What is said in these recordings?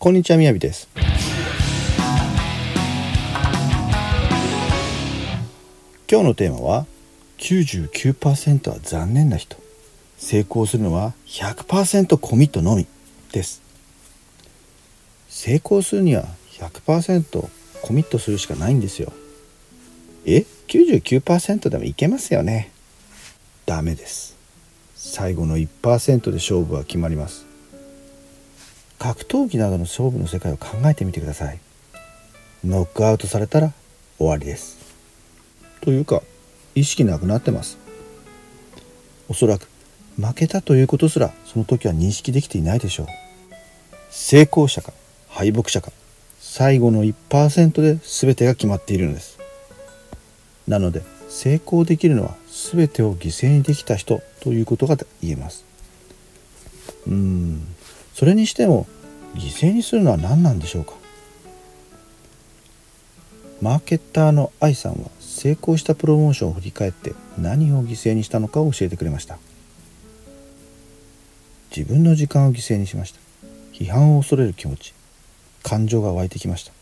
こんにちはみやびです。今日のテーマは99%は残念な人。成功するのは100%コミットのみです。成功するには100%コミットするしかないんですよ。え？99%でもいけますよね。ダメです。最後の1%で勝負は決まります。格闘技などの勝負の世界を考えてみてください。ノックアウトされたら終わりです。というか意識なくなってます。おそらく負けたということすらその時は認識できていないでしょう。成功者か敗北者か最後の1%で全てが決まっているのです。なので成功できるのは全てを犠牲にできた人ということが言えます。うーん。それにしても犠牲にするのは何なんでしょうか？マーケッターの愛さんは成功したプロモーションを振り返って何を犠牲にしたのかを教えてくれました。自分の時間を犠牲にしました。批判を恐れる気持ち感情が湧いてきました。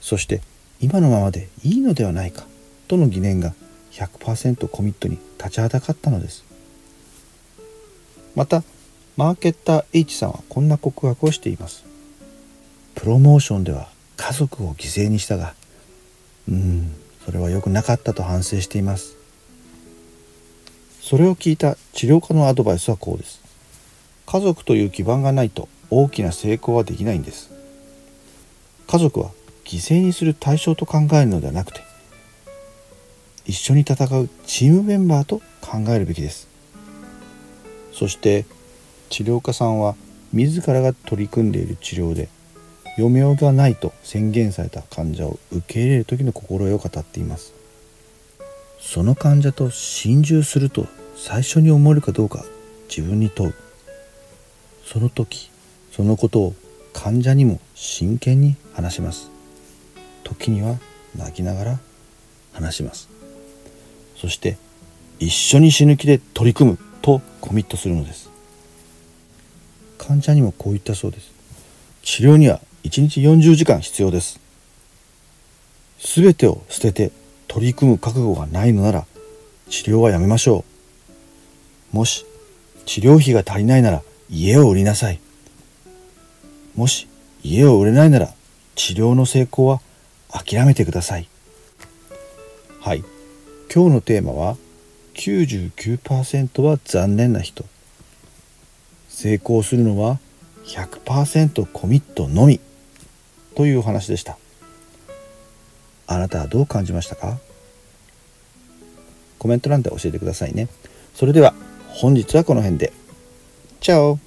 そして今のままでいいのではないかとの疑念が100%コミットに立ちはだかったのです。またマーケッター H さんはこんな告白をしています。プロモーションでは家族を犠牲にしたがうんそれは良くなかったと反省しています。それを聞いた治療家のアドバイスはこうです。家族という基盤がないと大きな成功はできないんです。家族は犠牲にする対象と考えるのではなくて一緒に戦うチームメンバーと考えるべきです。そして治療家さんは自らが取り組んでいる治療で余命がないと宣言された患者を受け入れる時の心得を語っています。その患者と心中すると最初に思えるかどうか自分に問う。その時そのことを患者にも真剣に話します。時には泣きながら話します。そして一緒に死ぬ気で取り組むとコミットするのです。患者にもこう言ったそうです。治療には1日40時間必要です。全てを捨てて取り組む覚悟がないのなら治療はやめましょう。もし治療費が足りないなら家を売りなさい。もし家を売れないなら治療の成功は諦めてください。はい。今日のテーマは99%は残念な人。成功するのは100%コミットのみ。というお話でした。あなたはどう感じましたか？コメント欄で教えてくださいね。それでは本日はこの辺で。チャオ。